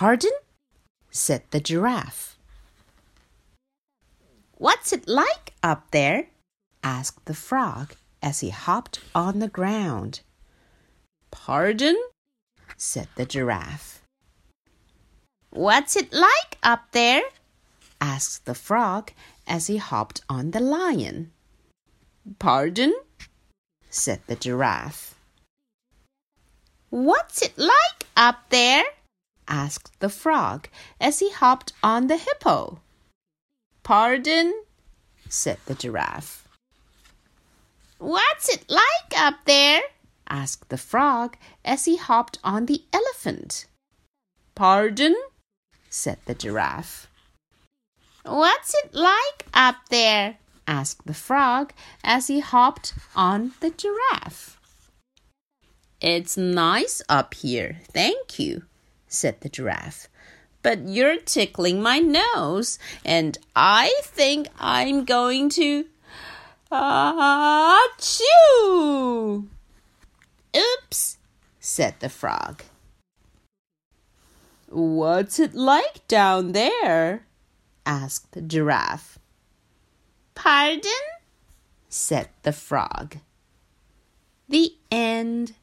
Pardon? said the giraffe. What's it like up there? asked the frog as he hopped on the ground. Pardon? said the giraffe. What's it like up there? asked the frog as he hopped on the lion. Pardon? said the giraffe. What's it like up there? Asked the frog as he hopped on the hippo. Pardon? said the giraffe. What's it like up there? asked the frog as he hopped on the elephant. Pardon? said the giraffe. What's it like up there? asked the frog as he hopped on the giraffe. It's nice up here, thank you, said the giraffe. But you're tickling my nose, and I think I'm going to. Ah, Achoo! Oops, said the frog. What's it like down there? asked the giraffe. Pardon? said the frog. The end.